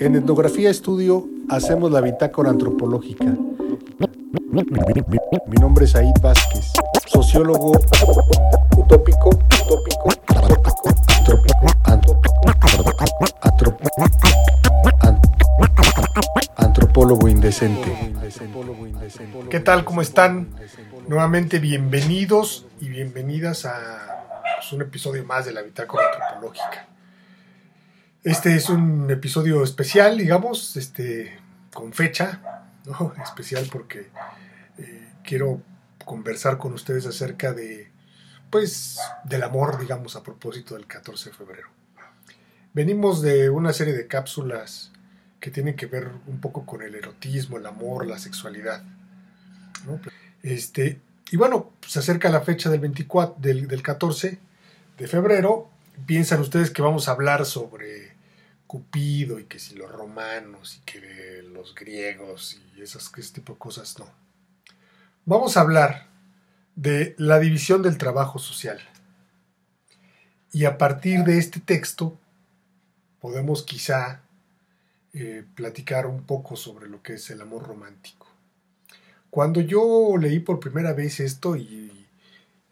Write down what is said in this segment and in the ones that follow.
En Etnografía Estudio hacemos la bitácora antropológica. Mi nombre es Aid Vázquez, sociólogo utópico, utópico, antropólogo indecente. ¿Qué tal? ¿Cómo están? Nuevamente bienvenidos y bienvenidas a pues, un episodio más de la bitácora antropológica. Este es un episodio especial, digamos, este, con fecha, ¿no? especial porque eh, quiero conversar con ustedes acerca de, pues, del amor, digamos, a propósito del 14 de febrero. Venimos de una serie de cápsulas que tienen que ver un poco con el erotismo, el amor, la sexualidad. ¿no? Este, y bueno, se acerca la fecha del, 24, del, del 14 de febrero. Piensan ustedes que vamos a hablar sobre Cupido y que si los romanos y que los griegos y esas, ese tipo de cosas, no. Vamos a hablar de la división del trabajo social. Y a partir de este texto podemos quizá eh, platicar un poco sobre lo que es el amor romántico. Cuando yo leí por primera vez esto y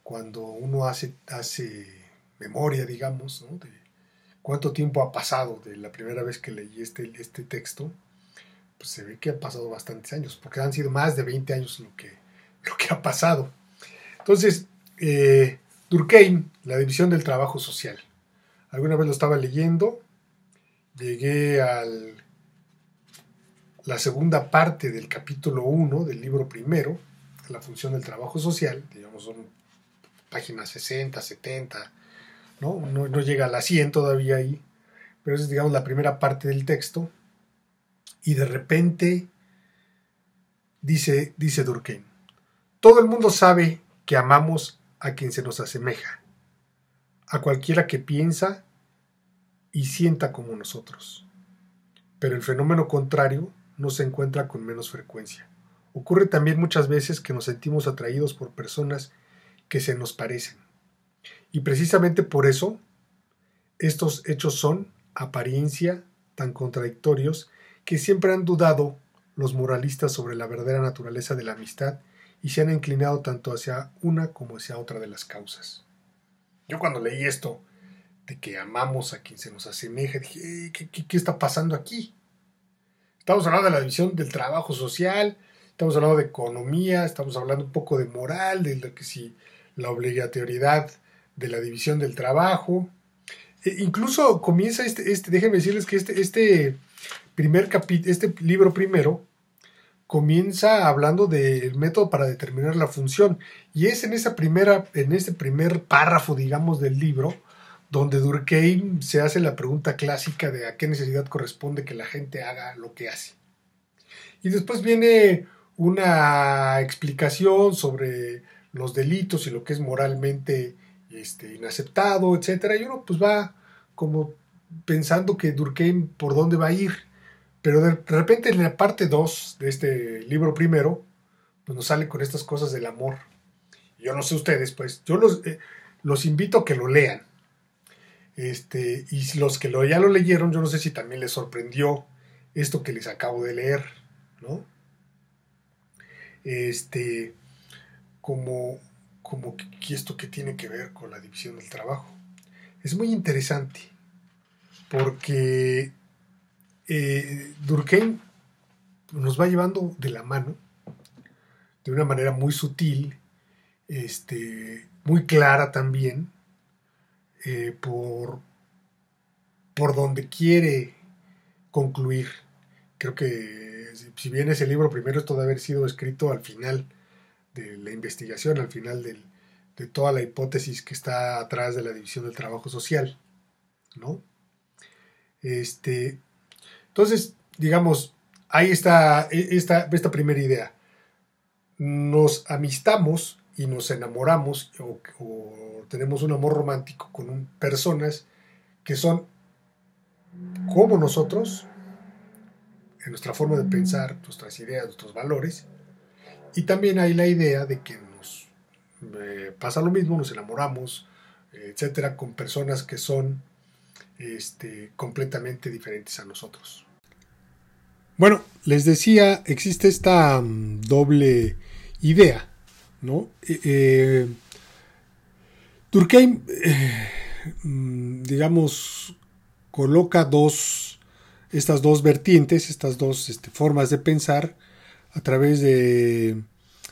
cuando uno hace, hace memoria, digamos, ¿no? de, cuánto tiempo ha pasado de la primera vez que leí este, este texto, pues se ve que ha pasado bastantes años, porque han sido más de 20 años lo que, lo que ha pasado. Entonces, eh, Durkheim, la división del trabajo social. Alguna vez lo estaba leyendo, llegué a la segunda parte del capítulo 1 del libro primero, la función del trabajo social, digamos son páginas 60, 70, ¿no? No, llega a la 100 todavía ahí, pero es, digamos, la primera parte del texto. Y de repente dice, dice Durkheim, todo el mundo sabe que amamos a quien se nos asemeja, a cualquiera que piensa y sienta como nosotros. Pero el fenómeno contrario no se encuentra con menos frecuencia. Ocurre también muchas veces que nos sentimos atraídos por personas que se nos parecen y precisamente por eso estos hechos son apariencia tan contradictorios que siempre han dudado los moralistas sobre la verdadera naturaleza de la amistad y se han inclinado tanto hacia una como hacia otra de las causas. Yo cuando leí esto de que amamos a quien se nos asemeja, dije, ¿qué, qué está pasando aquí? Estamos hablando de la división del trabajo social, estamos hablando de economía, estamos hablando un poco de moral, de lo que si la obligatoriedad de la división del trabajo. E incluso comienza este, este, déjenme decirles que este, este primer capítulo, este libro primero, comienza hablando del método para determinar la función. Y es en esa primera, en ese primer párrafo, digamos, del libro, donde Durkheim se hace la pregunta clásica de a qué necesidad corresponde que la gente haga lo que hace. Y después viene una explicación sobre los delitos y lo que es moralmente este, inaceptado, etcétera, y uno pues va como pensando que Durkheim por dónde va a ir, pero de repente en la parte 2 de este libro primero, pues nos sale con estas cosas del amor. Yo no sé ustedes, pues yo los, eh, los invito a que lo lean. Este, y los que lo, ya lo leyeron, yo no sé si también les sorprendió esto que les acabo de leer, ¿no? Este, como como que, esto que tiene que ver con la división del trabajo. Es muy interesante porque eh, Durkheim nos va llevando de la mano de una manera muy sutil, este, muy clara también, eh, por, por donde quiere concluir. Creo que si bien ese libro primero esto de haber sido escrito al final de la investigación, al final de toda la hipótesis que está atrás de la división del trabajo social, ¿no? Este, entonces, digamos, ahí está e, esta, esta primera idea. Nos amistamos y nos enamoramos o, o tenemos un amor romántico con personas que son como nosotros, en nuestra forma de pensar, nuestras ideas, nuestros valores, y también hay la idea de que nos eh, pasa lo mismo, nos enamoramos, etcétera, con personas que son este, completamente diferentes a nosotros. Bueno, les decía, existe esta um, doble idea, ¿no? Eh, eh, Durkheim, mm, digamos, coloca dos, estas dos vertientes, estas dos este, formas de pensar a través de,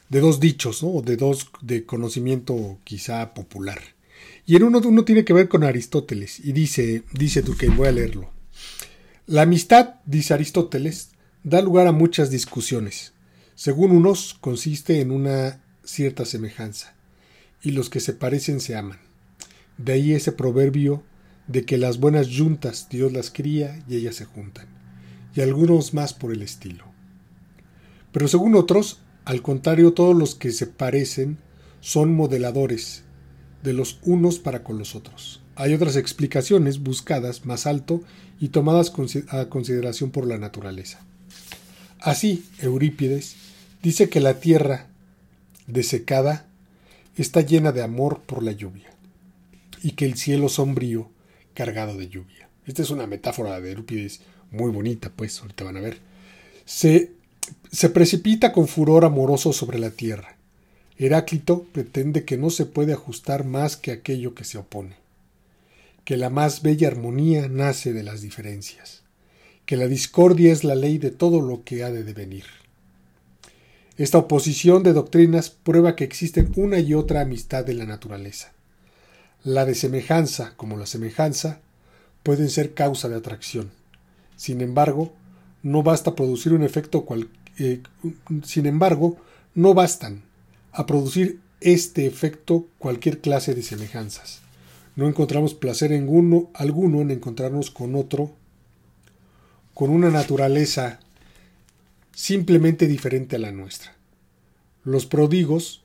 de dos dichos, ¿no? de dos de conocimiento quizá popular. Y en uno, uno tiene que ver con Aristóteles y dice, dice Durkheim, voy a leerlo. La amistad, dice Aristóteles, da lugar a muchas discusiones. Según unos, consiste en una cierta semejanza, y los que se parecen se aman. De ahí ese proverbio de que las buenas yuntas Dios las cría y ellas se juntan, y algunos más por el estilo. Pero según otros, al contrario, todos los que se parecen son modeladores de los unos para con los otros. Hay otras explicaciones buscadas más alto y tomadas a consideración por la naturaleza. Así, Eurípides dice que la tierra desecada está llena de amor por la lluvia y que el cielo sombrío cargado de lluvia. Esta es una metáfora de Eurípides muy bonita, pues, ahorita van a ver. Se, se precipita con furor amoroso sobre la tierra. Heráclito pretende que no se puede ajustar más que aquello que se opone, que la más bella armonía nace de las diferencias, que la discordia es la ley de todo lo que ha de devenir. Esta oposición de doctrinas prueba que existen una y otra amistad de la naturaleza. La de semejanza como la semejanza pueden ser causa de atracción. Sin embargo, no basta producir un efecto cual, eh, sin embargo, no bastan a producir este efecto cualquier clase de semejanzas. No encontramos placer en uno, alguno en encontrarnos con otro, con una naturaleza simplemente diferente a la nuestra. Los pródigos,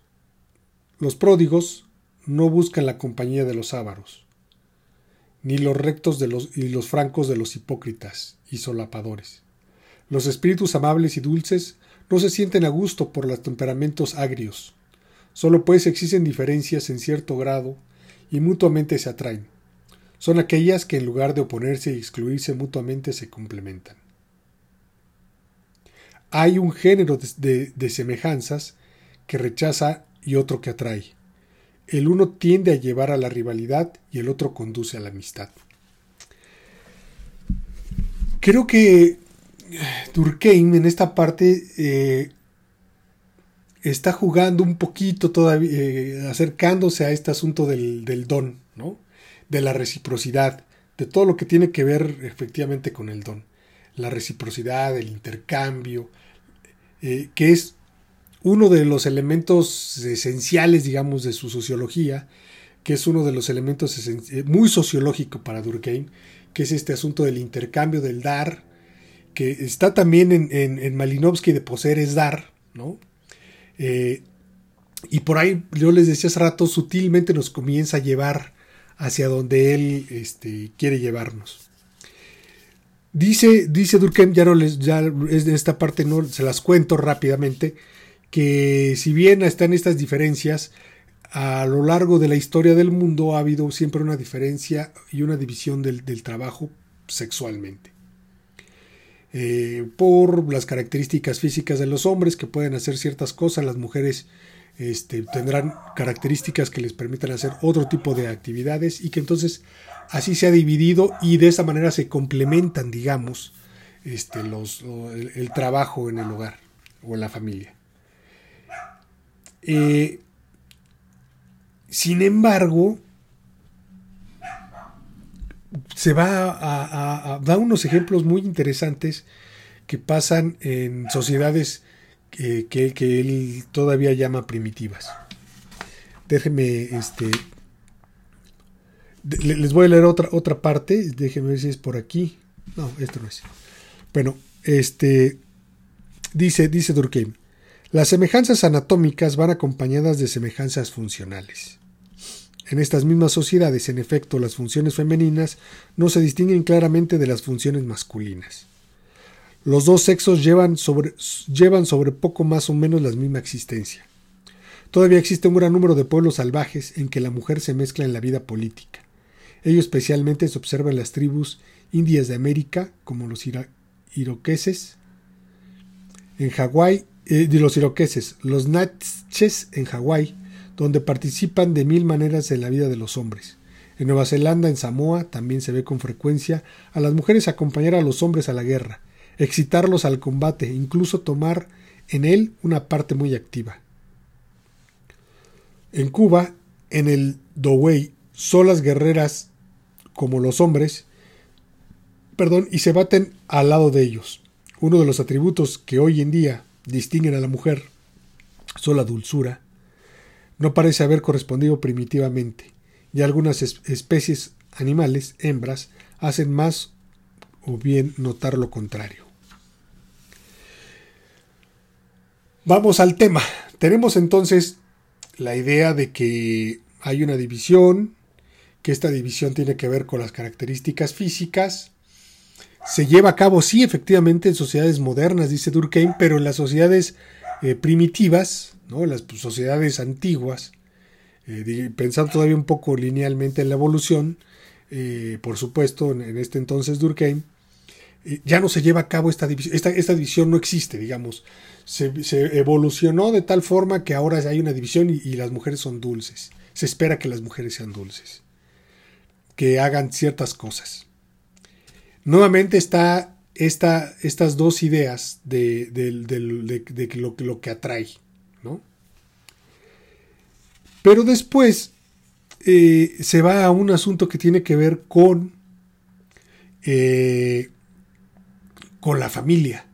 los pródigos no buscan la compañía de los ávaros, ni los rectos de los, y los francos de los hipócritas y solapadores. Los espíritus amables y dulces no se sienten a gusto por los temperamentos agrios. Solo pues existen diferencias en cierto grado y mutuamente se atraen. Son aquellas que en lugar de oponerse y excluirse mutuamente se complementan. Hay un género de semejanzas que rechaza y otro que atrae el uno tiende a llevar a la rivalidad y el otro conduce a la amistad. Creo que Durkheim en esta parte eh, está jugando un poquito todavía, eh, acercándose a este asunto del, don, ¿no? de la reciprocidad, de todo lo que tiene que ver efectivamente con el don. La reciprocidad, el intercambio, que es uno de los elementos esenciales, digamos, de su sociología, que es uno de los elementos eh, muy sociológico para Durkheim, que es este asunto del intercambio, del dar, que está también en, Malinowski de poseer es dar, ¿no? Eh, y por ahí, yo les decía hace rato, sutilmente nos comienza a llevar hacia donde él este, quiere llevarnos. Dice, dice Durkheim, ya no les, ya es de esta parte no se las cuento rápidamente, que si bien están estas diferencias, a lo largo de la historia del mundo ha habido siempre una diferencia y una división del, trabajo sexualmente. Eh, por las características físicas de los hombres que pueden hacer ciertas cosas, las mujeres este, tendrán características que les permitan hacer otro tipo de actividades y que entonces así se ha dividido y de esa manera se complementan, digamos, este, los, el trabajo en el hogar o en la familia. Eh, sin embargo, se va a, dar unos ejemplos muy interesantes que pasan en sociedades que, él todavía llama primitivas. Déjenme, este, les voy a leer otra, otra parte, déjenme ver si es por aquí. No, esto no es. Bueno, este, dice, dice Durkheim, las semejanzas anatómicas van acompañadas de semejanzas funcionales. En estas mismas sociedades, en efecto, las funciones femeninas no se distinguen claramente de las funciones masculinas. Los dos sexos llevan sobre, llevan sobre poco más o menos la misma existencia. Todavía existe un gran número de pueblos salvajes en que la mujer se mezcla en la vida política. Ello especialmente se observa en las tribus indias de América, como los iroqueses, en Hawái, eh, de los iroqueses, los natchez en Hawái, donde participan de mil maneras en la vida de los hombres. En Nueva Zelanda, en Samoa, también se ve con frecuencia a las mujeres acompañar a los hombres a la guerra, excitarlos al combate, incluso tomar en él una parte muy activa. En Cuba, en el Dowey, son las guerreras como los hombres, perdón, y se baten al lado de ellos. Uno de los atributos que hoy en día distinguen a la mujer son la dulzura. No parece haber correspondido primitivamente y algunas especies animales, hembras, hacen más o bien notar lo contrario. Vamos al tema. Tenemos entonces la idea de que hay una división, que esta división tiene que ver con las características físicas. Se lleva a cabo, sí, efectivamente, en sociedades modernas, dice Durkheim, pero en las sociedades eh, primitivas, las sociedades antiguas, eh, pensando todavía un poco linealmente en la evolución, eh, por supuesto, en, este entonces Durkheim, eh, ya no se lleva a cabo esta división, esta, división no existe, digamos, se, evolucionó de tal forma que ahora hay una división y, las mujeres son dulces, se espera que las mujeres sean dulces, que hagan ciertas cosas. Nuevamente está esta, estas dos ideas de, lo que atrae, Pero después eh, se va a un asunto que tiene que ver con, eh, con la familia.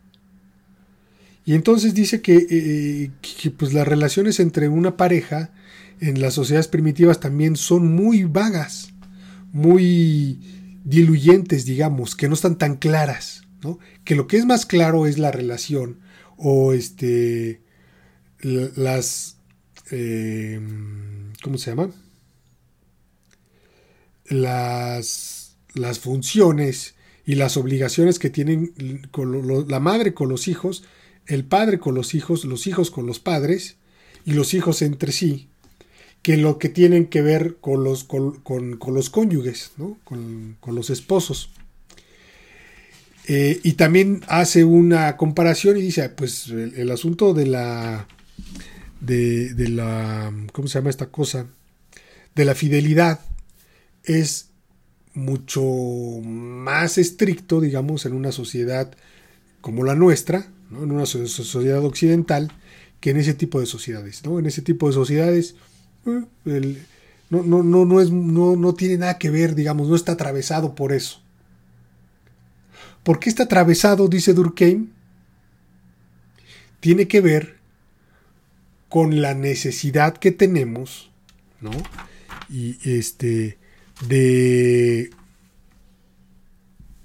Y entonces dice que, eh, que, pues las relaciones entre una pareja en las sociedades primitivas también son muy vagas, muy diluyentes, digamos, que no están tan claras. Que lo que es más claro es la relación o este las eh, ¿cómo se llama? Las, las funciones y las obligaciones que tienen la madre con los hijos, el padre con los hijos, los hijos con los padres y los hijos entre sí, que lo que tienen que ver con los, con, los cónyuges, con, los esposos. Eh, y también hace una comparación y dice, pues el asunto de la de, la, ¿cómo se llama esta cosa? De la fidelidad es mucho más estricto, digamos, en una sociedad como la nuestra, en una sociedad occidental, que en ese tipo de sociedades. ¿no? En ese tipo de sociedades eh, no, no, no, no, es, no, no tiene nada que ver, digamos, no está atravesado por eso. ¿Por qué está atravesado? Dice Durkheim. Tiene que ver con la necesidad que tenemos, ¿no? Y este, de,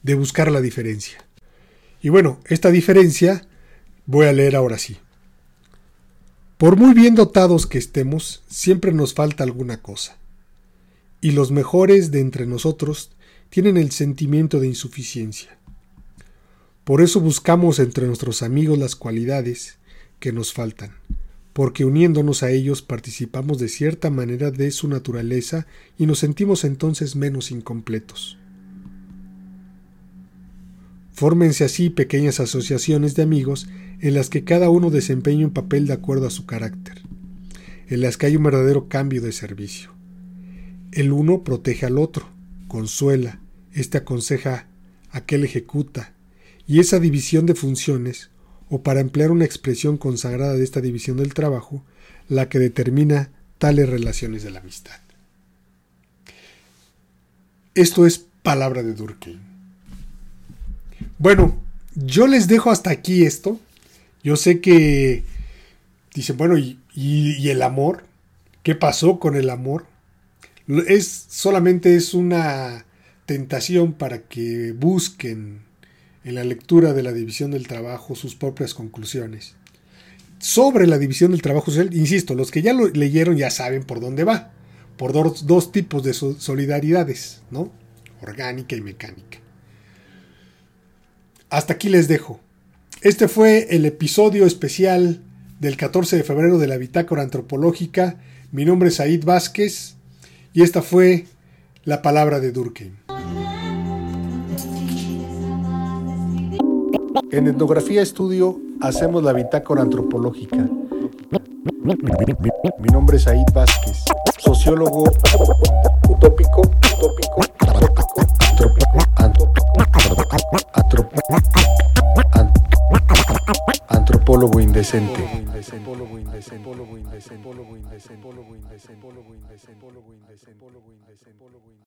de buscar la diferencia. Y bueno, esta diferencia voy a leer ahora sí. Por muy bien dotados que estemos, siempre nos falta alguna cosa. Y los mejores de entre nosotros tienen el sentimiento de insuficiencia. Por eso buscamos entre nuestros amigos las cualidades que nos faltan, porque uniéndonos a ellos participamos de cierta manera de su naturaleza y nos sentimos entonces menos incompletos. Fórmense así pequeñas asociaciones de amigos en las que cada uno desempeña un papel de acuerdo a su carácter, en las que hay un verdadero cambio de servicio. El uno protege al otro, consuela, éste aconseja, aquel ejecuta, y esa división de funciones o para emplear una expresión consagrada de esta división del trabajo, la que determina tales relaciones de la amistad. Esto es palabra de Durkheim. Bueno, yo les dejo hasta aquí esto. Yo sé que dicen, bueno, ¿y, y el amor? ¿Qué pasó con el amor? Es solamente es una tentación para que busquen en la lectura de la división del trabajo sus propias conclusiones. Sobre la división del trabajo social, insisto, los que ya lo leyeron ya saben por dónde va, por dos, tipos de solidaridades, ¿no? Orgánica y mecánica. Hasta aquí les dejo. Este fue el episodio especial del 14 de febrero de la Bitácora Antropológica. Mi nombre es Said Vázquez y esta fue la palabra de Durkheim. En Etnografía Estudio Hacemos la bitácora antropológica. Mi nombre es Aid Vázquez, sociólogo utópico, utópico, antropólogo indecente.